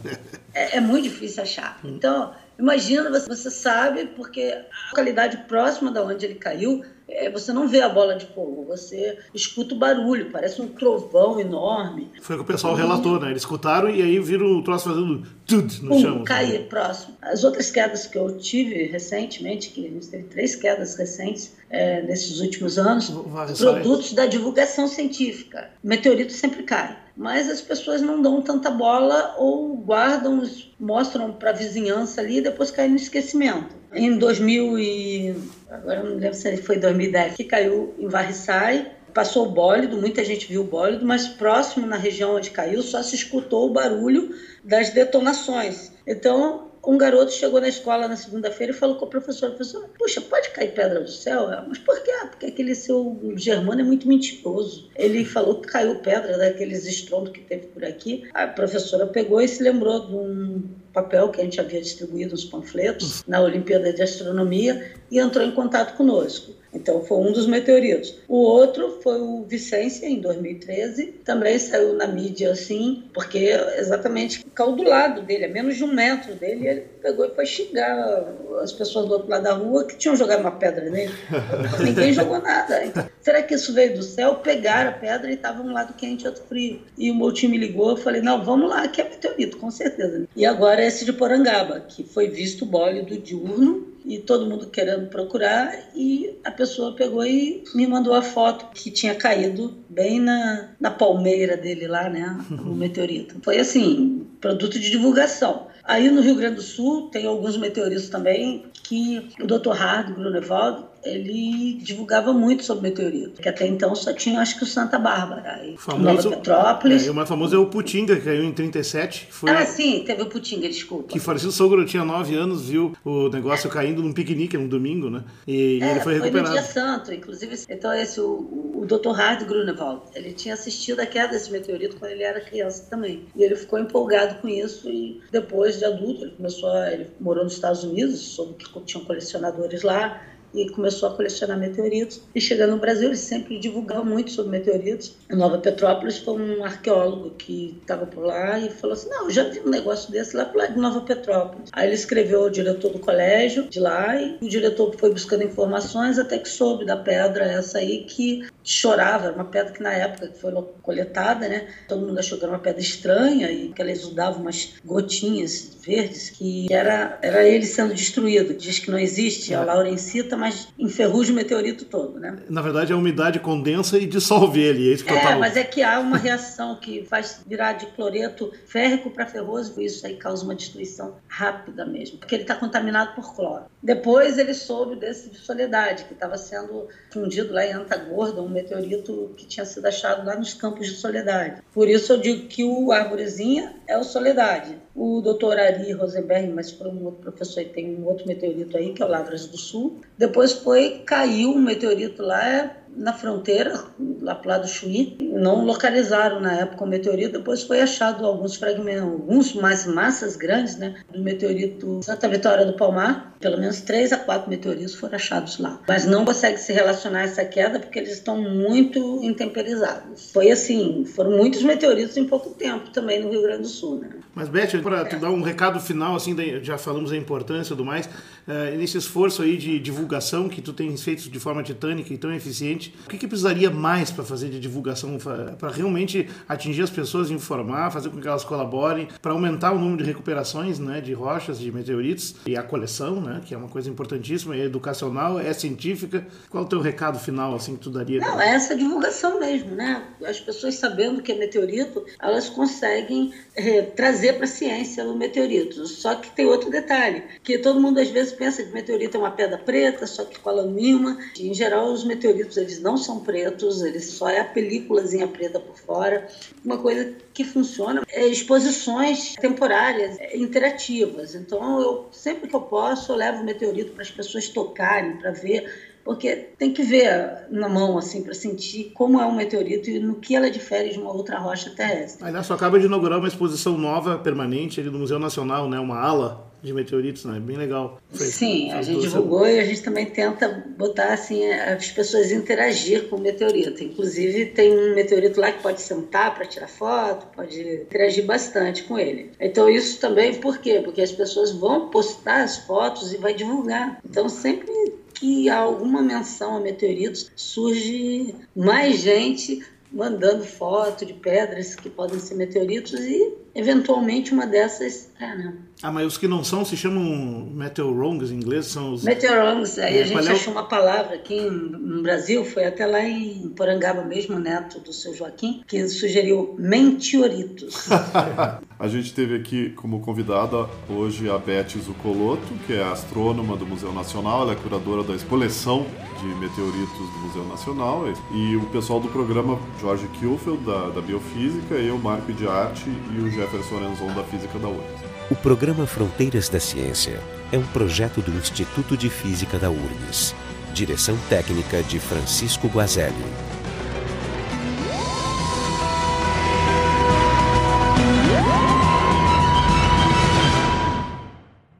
É, é, muito difícil achar. Então, imagina, você, você sabe, porque a localidade próxima da onde ele caiu é, você não vê a bola de fogo, você escuta o barulho, parece um trovão enorme. Foi o que o pessoal relatou, né? Eles escutaram e aí viram o troço fazendo tudo no um, chão. cair próximo. As outras quedas que eu tive recentemente, que a gente teve três quedas recentes é, nesses últimos anos, produtos da divulgação científica. Meteorito sempre cai mas as pessoas não dão tanta bola ou guardam, mostram para a vizinhança ali e depois caem no esquecimento. Em 2000 e agora não lembro se foi 2010 que caiu em Varriçai, passou o bólido, muita gente viu o bólido, mas próximo na região onde caiu só se escutou o barulho das detonações. Então um garoto chegou na escola na segunda-feira e falou com o professor, professor, puxa, pode cair pedra do céu? Mas por quê? Porque aquele seu germano é muito mentiroso. Ele falou que caiu pedra daqueles estrondos que teve por aqui. A professora pegou e se lembrou de um papel que a gente havia distribuído nos panfletos na Olimpíada de Astronomia e entrou em contato conosco. Então, foi um dos meteoritos. O outro foi o Vicência, em 2013. Também saiu na mídia assim, porque exatamente caiu do lado dele, a menos de um metro dele. Ele pegou e foi xingar as pessoas do outro lado da rua que tinham jogado uma pedra nele. Ninguém jogou nada. Então, será que isso veio do céu? Pegaram a pedra e estava um lado quente e outro frio. E o meu time ligou, eu falei, não, vamos lá, que é meteorito, com certeza. E agora esse de Porangaba, que foi visto bólido diurno e todo mundo querendo procurar e a pessoa pegou e me mandou a foto que tinha caído bem na, na palmeira dele lá, né, o meteorito. Foi assim, produto de divulgação. Aí no Rio Grande do Sul tem alguns meteoritos também que o Dr. Hard Grunewald ele divulgava muito sobre meteorito, que até então só tinha, acho que o Santa Bárbara, e famoso, Nova Petrópolis. É, o mais famoso é o Putinga, que caiu em 37. Foi, ah, sim, teve o Putinga, desculpa. Que falecido sogro tinha 9 anos, viu o negócio caindo num piquenique, num domingo, né? E, é, ele foi recuperado. Foi no dia santo, inclusive. Então, esse, o, o Dr. Hard Grunewald, ele tinha assistido a queda desse meteorito quando ele era criança também. E ele ficou empolgado com isso e depois de adulto, ele começou a, ele morou nos Estados Unidos, soube que tinham colecionadores lá, e começou a colecionar meteoritos. E chegando no Brasil, ele sempre divulgava muito sobre meteoritos. Em Nova Petrópolis foi um arqueólogo que estava por lá e falou assim: Não, eu já vi um negócio desse lá por lá de Nova Petrópolis. Aí ele escreveu ao diretor do colégio de lá e o diretor foi buscando informações até que soube da pedra essa aí que chorava, uma pedra que na época que foi coletada, né? Todo mundo achou que era uma pedra estranha e que ela exudava umas gotinhas verdes que era, era ele sendo destruído. Diz que não existe a laurencita, mas enferruja o meteorito todo, né? Na verdade, a umidade condensa e dissolve ele. É, isso que é, mas é que há uma reação que faz virar de cloreto férrico para ferroso e isso aí causa uma destruição rápida mesmo, porque ele está contaminado por cloro. Depois ele soube desse de Soledade, que estava sendo fundido lá em Antagorda, um meteorito que tinha sido achado lá nos campos de Soledade. Por isso eu digo que o Árvorezinha é o Soledade. O doutor Ari Rosenberg, mas foi um outro professor, e tem um outro meteorito aí, que é o Lavras do Sul. Depois foi, caiu um meteorito lá, na fronteira, lá para o lado do Chuí. Não localizaram na época o meteorito, depois foi achado alguns fragmentos, alguns mais massas grandes, né, do meteorito Santa Vitória do Palmar. Pelo menos três a quatro meteoritos foram achados lá. Mas não consegue se relacionar a essa queda porque eles estão muito intemperizados. Foi assim, foram muitos meteoritos em pouco tempo também no Rio Grande do Sul, né? Mas, Beth, para te dar um recado final, assim, já falamos da importância tudo mais, uh, nesse esforço aí de divulgação que tu tens feito de forma titânica e tão eficiente, o que, que precisaria mais para fazer de divulgação, para realmente atingir as pessoas, informar, fazer com que elas colaborem, para aumentar o número de recuperações né, de rochas, de meteoritos e a coleção, né, que é uma coisa importantíssima, é educacional, é científica. Qual o teu recado final assim que tu daria? Não, é essa divulgação mesmo, né? As pessoas sabendo que é meteorito, elas conseguem é, trazer para a ciência o meteorito. Só que tem outro detalhe, que todo mundo às vezes pensa que meteorito é uma pedra preta, só que cola nenhuma. Em geral, os meteoritos eles não são pretos, eles só é a películazinha preta por fora. Uma coisa que funciona é exposições temporárias, é, interativas. Então, eu sempre que eu posso, eu levo o meteorito para as pessoas tocarem, para ver porque tem que ver na mão assim para sentir como é um meteorito e no que ela difere de uma outra rocha terrestre. Aliás, só acaba de inaugurar uma exposição nova permanente ali no Museu Nacional, né? Uma ala de meteoritos, né? Bem legal. Foi, Sim, a gente divulgou e a gente também tenta botar assim as pessoas interagir com o meteorito. Inclusive tem um meteorito lá que pode sentar para tirar foto, pode interagir bastante com ele. Então isso também por quê? Porque as pessoas vão postar as fotos e vai divulgar. Então sempre que alguma menção a meteoritos surge mais gente mandando foto de pedras que podem ser meteoritos e eventualmente uma dessas é, né? Ah, mas os que não são se chamam meteorongs em inglês? São os... Meteorongs, aí é, a gente é achou uma palavra aqui no Brasil, foi até lá em Porangaba mesmo, neto do seu Joaquim, que sugeriu mentioritos. a gente teve aqui como convidada hoje a Beth Zucoloto, que é astrônoma do Museu Nacional, ela é curadora da coleção de meteoritos do Museu Nacional, e o pessoal do programa Jorge Kielfeld, da, da Biofísica, eu, Marco de Arte e o Jefferson da Física da URGS. O programa Fronteiras da Ciência é um projeto do Instituto de Física da URGS. Direção técnica de Francisco Guazelli.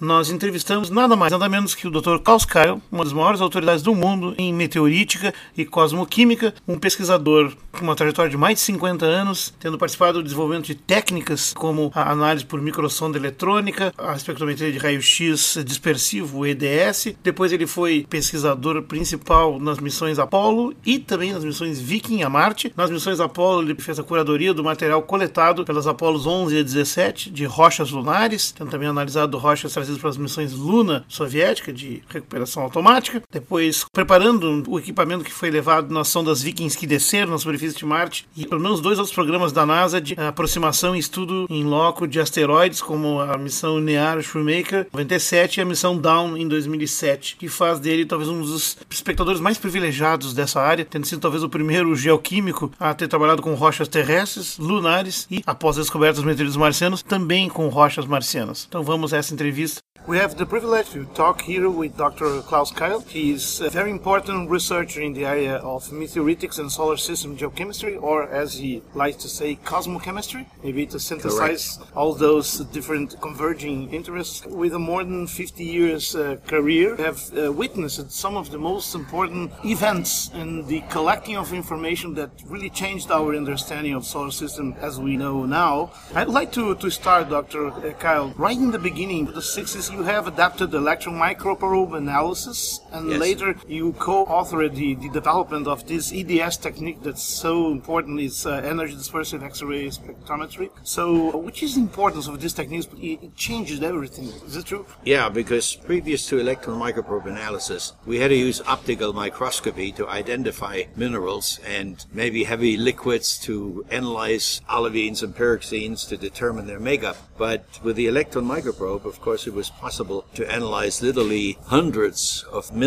Nós entrevistamos nada mais, nada menos que o Dr. Klaus Kyle, uma das maiores autoridades do mundo em meteorítica e cosmoquímica, um pesquisador com uma trajetória de mais de 50 anos, tendo participado do desenvolvimento de técnicas como a análise por microsonda eletrônica, a espectrometria de raio-x dispersivo, EDS. Depois ele foi pesquisador principal nas missões Apollo e também nas missões Viking a Marte. Nas missões Apollo ele fez a curadoria do material coletado pelas Apolos 11 e 17 de rochas lunares, tendo também analisado rochas trazidas para as missões Luna soviética de recuperação automática. Depois, preparando o equipamento que foi levado nas sondas Vikings que desceram na superfície de Marte e pelo menos dois outros programas da NASA de aproximação e estudo em loco de asteroides, como a missão NEAR Shoemaker 97 e a missão Dawn em 2007, que faz dele talvez um dos espectadores mais privilegiados dessa área, tendo sido talvez o primeiro geoquímico a ter trabalhado com rochas terrestres, lunares e, após a descoberta dos meteoritos marcianos, também com rochas marcianas. Então vamos a essa entrevista We have the privilege to talk here with Dr. Klaus Keil. He is a very important researcher in the area of meteoritics and solar system geochemistry, or as he likes to say, cosmochemistry, maybe to synthesize Correct. all those different converging interests. With a more than 50 years uh, career, have uh, witnessed some of the most important events in the collecting of information that really changed our understanding of solar system as we know now. I'd like to, to start, Dr. Kyle, right in the beginning, the 60s you have adapted electron microprobe analysis, and yes. later you co-authored the, the development of this EDS technique that's so important. It's uh, energy dispersive X-ray spectrometry. So, which is the importance of this technique? It, it changes everything. Is it true? Yeah, because previous to electron microprobe analysis, we had to use optical microscopy to identify minerals and maybe heavy liquids to analyze olivines and pyroxenes to determine their makeup. But with the electron microprobe, of course, it was possible possible to analyze literally hundreds of minerals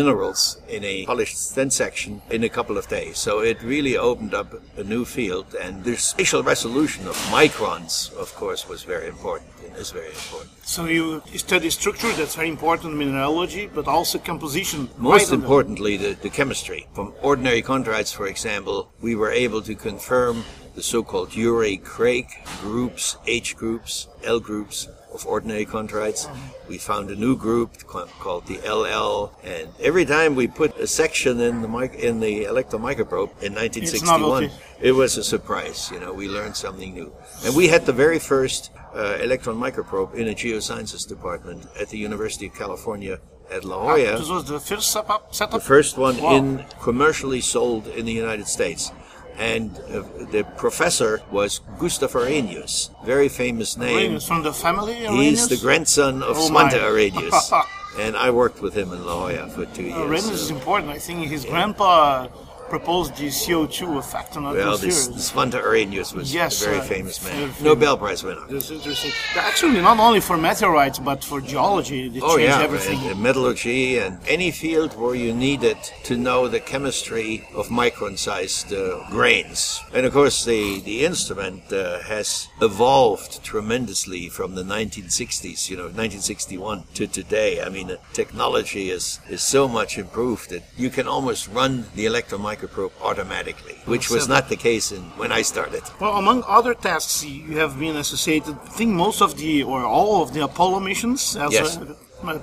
in a polished thin section in a couple of days. So it really opened up a new field, and the spatial resolution of microns, of course, was very important and is very important. So you study structure, that's very important, in mineralogy, but also composition. Most importantly, the, the chemistry. From ordinary chondrites, for example, we were able to confirm the so-called Urey-Craig groups, H groups, L groups, of ordinary chondrites. We found a new group called the LL, and every time we put a section in the mic- in the electron microprobe in 1961, it was a surprise. You know, we learned something new, and we had the very first uh, electron microprobe in a geosciences department at the University of California at La Jolla. Ah, this was the first setup. The first one wow. in commercially sold in the United States and uh, the professor was Gustav Arrhenius, very famous name. Arrhenius from the family. Arrhenius? He's the grandson of oh Svante Arrhenius, and I worked with him in La Jolla for two years. Arrhenius so. is important. I think his yeah. grandpa proposed the CO2 effect on Well, atmosphere. this, this Svante Arrhenius was Yes, a very uh, famous man, famous. Nobel Prize winner. This is interesting. Actually, not only for meteorites, but for geology, they Oh yeah, everything. and, and metallurgy and any field where you needed to know the chemistry of micron-sized uh, grains. And of course, the the instrument uh, has evolved tremendously from the 1960s, you know, 1961 to today. I mean, the technology is is so much improved that you can almost run the electron microprobe automatically, which was not the case in when I started. Well, among other tasks, you have been associated. I think most of the or all of the Apollo missions as Yes. a,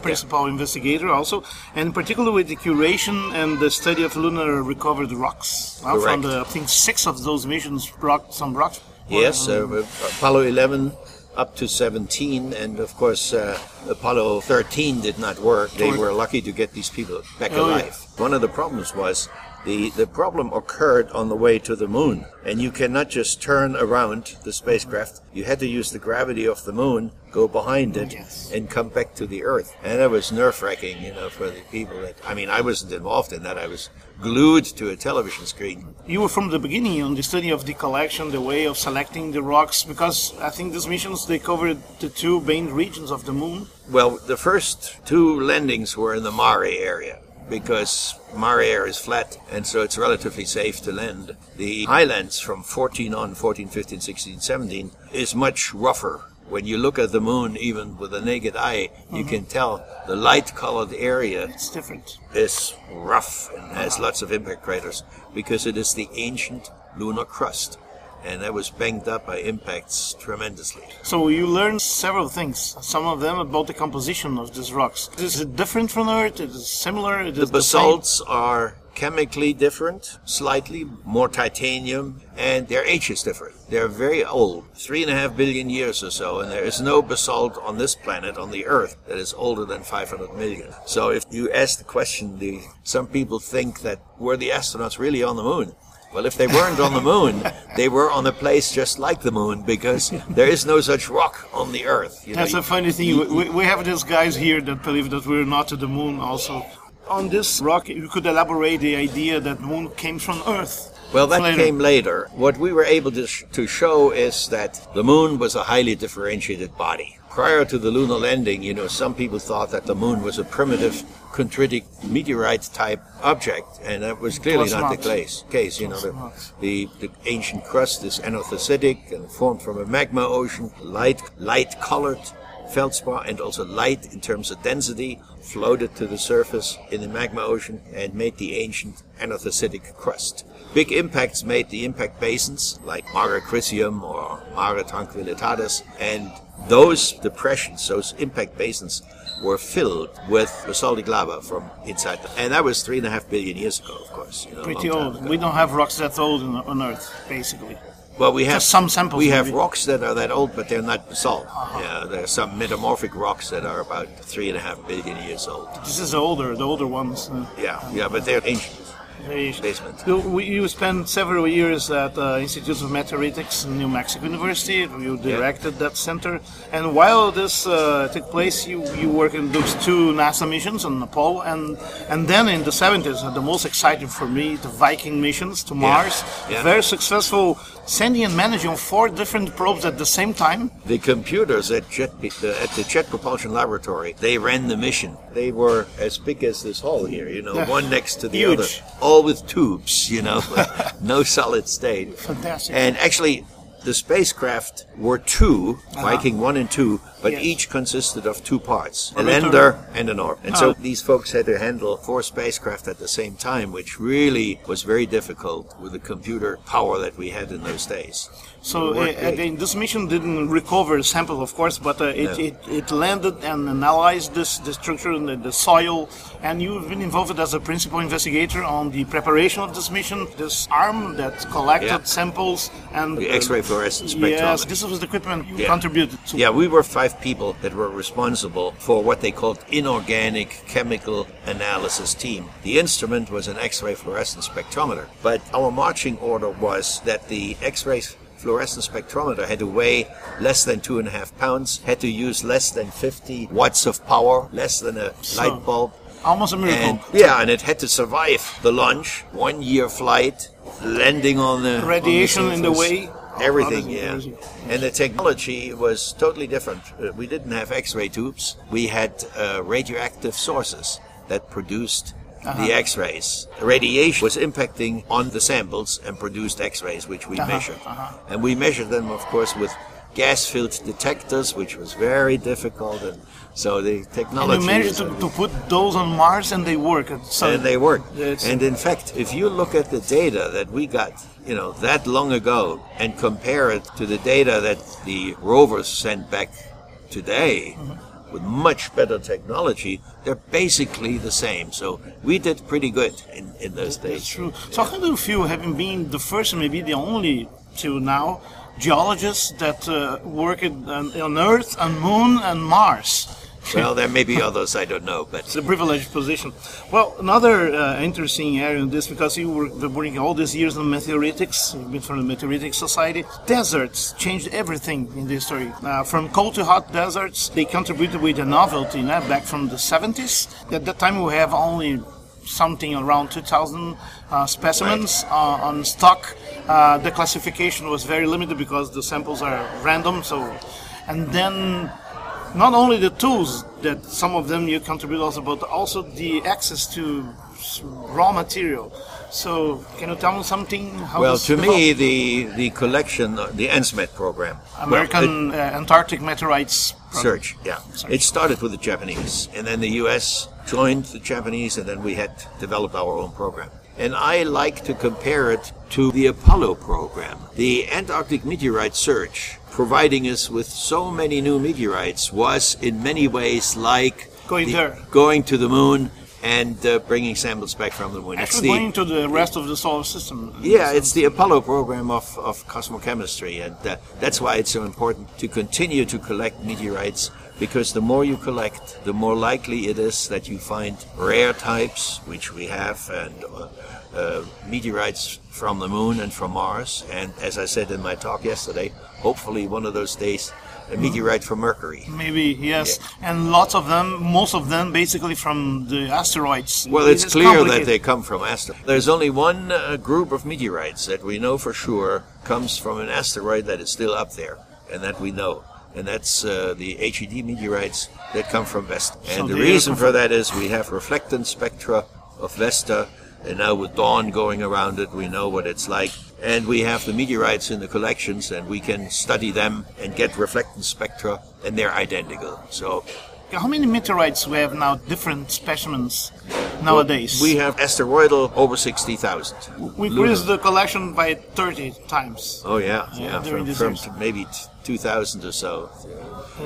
principal investigator, also, and particularly with the curation and the study of lunar recovered rocks. From the, I think six of those missions brought some rocks. Yes, uh, Apollo 11 up to 17, and of course uh, Apollo 13 did not work. They were lucky to get these people back Oh, yeah. alive. One of the problems was the the problem occurred on the way to the moon, and you cannot just turn around the spacecraft. You had to use the gravity of the moon, go behind it, Yes. and come back to the Earth. And that was nerve wracking, you know, for the people that. I mean, I wasn't involved in that. I was glued to a television screen. You were from the beginning on the study of the collection, the way of selecting the rocks, because I think these missions they covered the two main regions of the moon. Well, the first two landings were in the Mare area because Mare area is flat and so it's relatively safe to land. The highlands from 14 on, 14, 15, 16, 17 is much rougher. When you look at the moon, even with the naked eye, you mm-hmm. can tell the light colored area It's different. is rough and has lots of impact craters because it is the ancient lunar crust. And that was banged up by impacts tremendously. So you learned several things. Some of them about the composition of these rocks. Is it different from Earth? Is it similar? Is The basalts are chemically different, slightly more titanium, and their age is different. They're very old, three and a half billion years or so, and there is no basalt on this planet, on the Earth, that is older than 500 million. So if you ask the question, the, some people think that were the astronauts really on the moon? Well, if they weren't on the moon, they were on a place just like the moon because there is no such rock on the Earth. You know, That's you- a funny thing. We, we- have these guys here that believe that we're not to the moon also. On this rock, you could elaborate the idea that moon came from Earth. Well, that Later. came later. What we were able to, sh- to show is that the moon was a highly differentiated body. Prior to the lunar landing, you know, some people thought that the moon was a primitive contritic meteorite type object, and that was clearly was not, not. the case. case. You know, the, the, the ancient crust is anorthositic and formed from a magma ocean, light light colored feldspar, and also light in terms of density, floated to the surface in the magma ocean and made the ancient anorthositic crust. Big impacts made the impact basins like Mare Crisium or Mare Tranquillitatis, and those depressions, those impact basins, were filled with basaltic lava from inside. And that was three and a half billion years ago, of course. You know, Pretty old. We don't have rocks that old on, on Earth, basically. Well, we have Just some samples, We have maybe. Uh-huh. rocks that are that old, but they're not basalt. Yeah, there are some metamorphic rocks that are about three and a half billion years old. This is older, the older ones. Uh, Yeah, yeah, but they're ancient. Basement. We, you spent several years at uh, Institute of Meteoritics in New Mexico University. You directed that center, and while this uh, took place, you you worked in those two NASA missions on Apollo, and and then in the 70s, uh, the most exciting for me, the Viking missions to Mars. Yeah. Very successful, sending and managing four different probes at the same time. The computers at Jet the, at the Jet Propulsion Laboratory, they ran the mission. They were as big as this hall here, you know, Yeah. one next to the Huge. other, all with tubes, you know, no solid state. Fantastic. And actually, the spacecraft were 2 Viking one and two, but Yes. each consisted of two parts: an lander and an orb. And so Ah. these folks had to handle four spacecraft at the same time, which really was very difficult with the computer power that we had in those days. So uh, again, this mission didn't recover samples, of course, but uh, it, No. it, it landed and analyzed this the structure and the, the soil. And you've been involved as a principal investigator on the preparation of this mission. This arm that collected Yeah. samples and The X-ray fluorescence Yes, this was the equipment you Yeah. contributed to. Yeah, we were five people that were responsible for what they called inorganic chemical analysis team. The instrument was an X-ray fluorescence spectrometer, but our marching order was that the X-ray fluorescence spectrometer had to weigh less than two and a half pounds, had to use less than 50 watts of power, less than a light bulb. Almost a miracle. And, yeah, and it had to survive the launch, one year flight, landing on the Radiation on the in the way. Everything, yeah. And the technology was totally different. Uh, we didn't have X-ray tubes. We had uh, radioactive sources that produced Uh-huh. the X-rays. The radiation was impacting on the samples and produced X-rays, which we Uh-huh, measured. And we measured them, of course, with gas-filled detectors, which was very difficult. And so the technology. And you managed to, to put those on Mars and they work. So and they work. And in fact, if you look at the data that we got, you know, that long ago, and compare it to the data that the rovers sent back today, with much better technology, they're basically the same. So we did pretty good in, in those days. That's true. So how do you feel having been the first and maybe the only till now geologists that uh, work in, on Earth, and Moon, and Mars? Well, there may be others, I don't know, but It's a privileged position. Well, another uh, interesting area in this because you were working all these years on meteoritics, you've been from the Meteoritic Society. Deserts changed everything in this story. Uh, from cold to hot deserts, they contributed with a novelty né, back from the 70s. At that time, we have only something around 2,000 uh, specimens uh, on stock. Uh, the classification was very limited because the samples are random. So, and then not only the tools that some of them you contribute also, but also the access to raw material. So, can you tell me something? How well, to me, the the collection, uh, the ANSMET program, well, it- American uh, Antarctic Meteorites program. search. Yeah, Search. it started with the Japanese, and then the U.S. joined the Japanese, and then we had developed our own program. And I like to compare it to the Apollo program. The Antarctic meteorite search, providing us with so many new meteorites, was in many ways like Going the- there. going to the moon and uh, bringing samples back from the moon. It's Actually, the- going to the rest of the solar system. yeah, it's the Apollo program of, of cosmochemistry, and uh, that's why it's so important to continue to collect meteorites because the more you collect, the more likely it is that you find rare types, which we have, and uh, uh, meteorites from the moon and from Mars, and as I said in my talk yesterday, hopefully one of those days, a meteorite from Mercury. Maybe yes, and lots of them, most of them, basically from the asteroids. Well, it's It is clear that they come from asteroids. There's only one uh, group of meteorites that we know for sure comes from an asteroid that is still up there, and that we know. And that's uh, the HED meteorites that come from Vesta. So And the reason for that is we have reflectance spectra of Vesta, and now with Dawn going around it, we know what it's like. And we have the meteorites in the collections, and we can study them and get reflectance spectra, and they're identical. So How many meteorites we have now? Different specimens nowadays. we have asteroidal over 60,000. we increased the collection by 30 times. Oh yeah, Yeah, yeah, from, from maybe 2000 or so.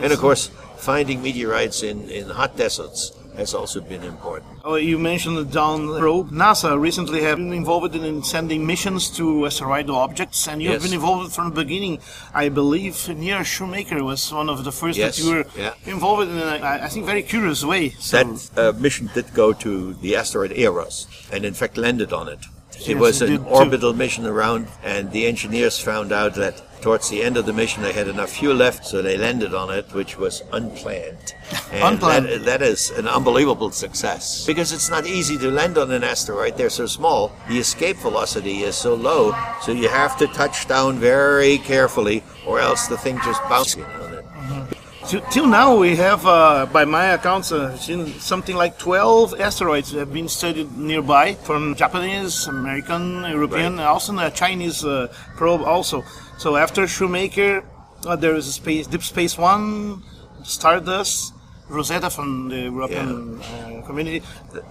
And of course, finding meteorites in, in hot deserts has also been important. Oh, you mentioned the probe. NASA recently have been involved in sending missions to asteroidal objects, and you've Yes. been involved from the beginning. I believe near Shoemaker was one of the first Yes, that you were yeah. involved in, a, I think, very curious way. So, That uh, mission did go to the asteroid Eros, and in fact landed on it. It Yes, was an did too. orbital mission around, and the engineers found out that towards the end of the mission they had enough fuel left, so they landed on it, which was unplanned. And Unplanned. That, that is an unbelievable success because it's not easy to land on an asteroid. They're so small. The escape velocity is so low, so you have to touch down very carefully, or else the thing just bounces on it. Till, till now, we have, uh, by my accounts, uh, seen something like 12 asteroids have been studied nearby from Japanese, American, European, and also a Chinese uh, probe also. So after Shoemaker, uh, there is a space, Deep Space One, Stardust, Rosetta from the European uh, community.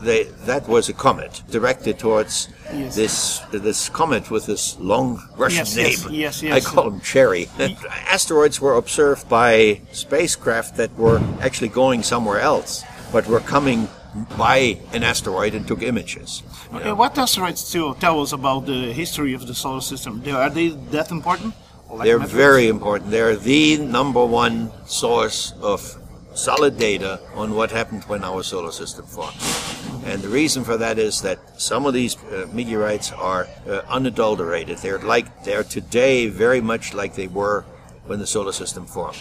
they, that was a comet directed towards Yes. this this comet with this long Russian Yes, name. yes, yes, I call him Cherry. Asteroids were observed by spacecraft that were actually going somewhere else, but were coming by an asteroid and took images. Okay, know. what asteroids still tell us about the history of the solar system? Are they that important? Like They're very important. They're the number one source of solid data on what happened when our solar system formed. And the reason for that is that some of these uh, meteorites are uh, unadulterated. They're like they're today very much like they were when the solar system formed.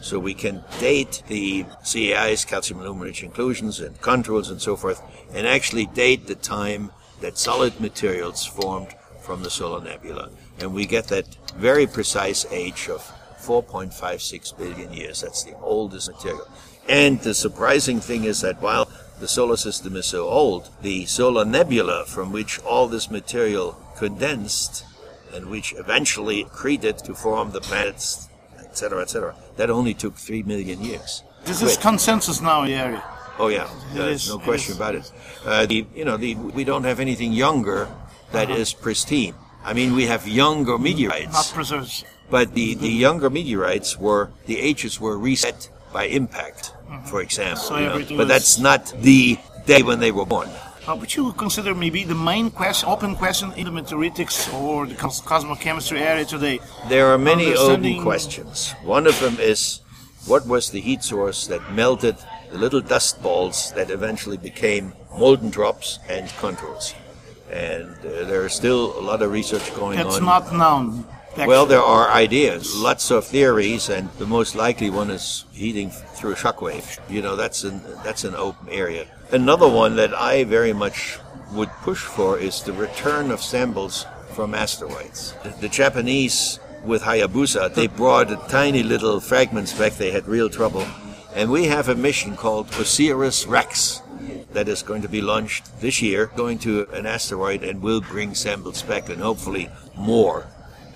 So we can date the CAIs, calcium aluminum rich inclusions, and controls and so forth, and actually date the time that solid materials formed from the solar nebula. And we get that very precise age of 4.56 billion years. That's the oldest material. And the surprising thing is that while the solar system is so old, the solar nebula from which all this material condensed and which eventually accreted to form the planets, etc., etc., that only took 3 million years. This is consensus now area. Oh yeah, there's no question about it. Uh, the, you know, the, we don't have anything younger that Uh-huh. is pristine. I mean, we have younger meteorites, Not preserves. But the, the younger meteorites were the ages were reset by impact, for example. So you know. But that's not the day when they were born. Uh, would you consider maybe the main question, open question in the meteoritics or the cos- cosmochemistry area today? There are many open questions. One of them is what was the heat source that melted the little dust balls that eventually became molten drops and chondrules? And uh, there is still a lot of research going That's on. not known. Well, there are ideas, lots of theories, and the most likely one is heating through a shockwave. You know, that's an that's an open area. Another one that I very much would push for is the return of samples from asteroids. The, the Japanese with Hayabusa, they brought tiny little fragments back. They had real trouble, and we have a mission called Osiris Rex that is going to be launched this year, going to an asteroid and will bring samples back and hopefully more.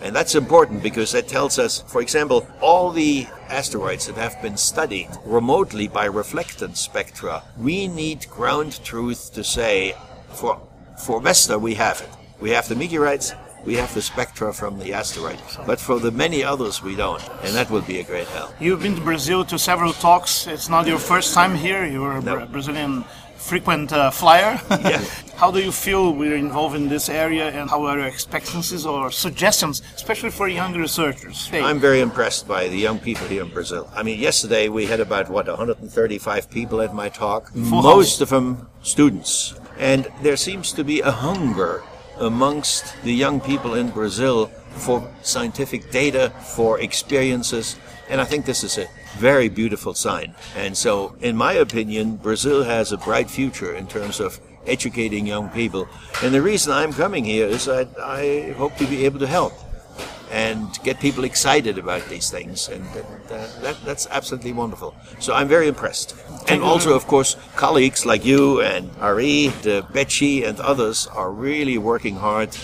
And that's important because that tells us, for example, all the asteroids that have been studied remotely by reflectance spectra, we need ground truth to say, for, for Vesta we have it. We have the meteorites, we have the spectra from the asteroid. But for the many others we don't. And that would be a great help. You've been to Brazil to several talks. It's not your first time here. You're a No. Bra- Brazilian frequent uh, flyer. Yeah. how do you feel we're involved in this area and how are your expectancies or suggestions, especially for young researchers? Hey, I'm very impressed by the young people here in Brazil. I mean, yesterday we had about, what, 135 people at my talk, most of them students. And there seems to be a hunger amongst the young people in Brazil for scientific data, for experiences, and I think this is a very beautiful sign. And so, in my opinion, Brazil has a bright future in terms of educating young people. And the reason I'm coming here is that I hope to be able to help and get people excited about these things, and that, that, that's absolutely wonderful. So I'm very impressed. And also, of course, colleagues like you and Ari, the Becci, and others are really working hard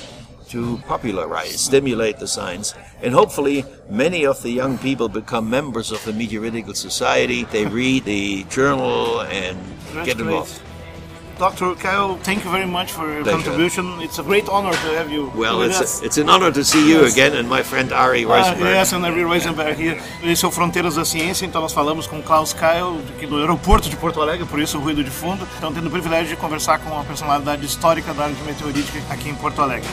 to popularize, stimulate the science, and hopefully many of the young people become members of the Meteoritical Society. They read the journal and That's get great. Dr. Kyle, thank you very much for your Pleasure. contribution. It's a great honor to have you Well, it's, us. a, it's an honor to see you Yes. again and my friend Ari Ah, Rosenberg. yes, and Henry Rosenberg here. Esse é o Fronteiras da Ciência, então nós falamos com Klaus Kyle, aqui do aeroporto de Porto Alegre, por isso o ruído de fundo. Então, tendo o privilégio de conversar com uma personalidade histórica da área de meteorítica aqui em Porto Alegre.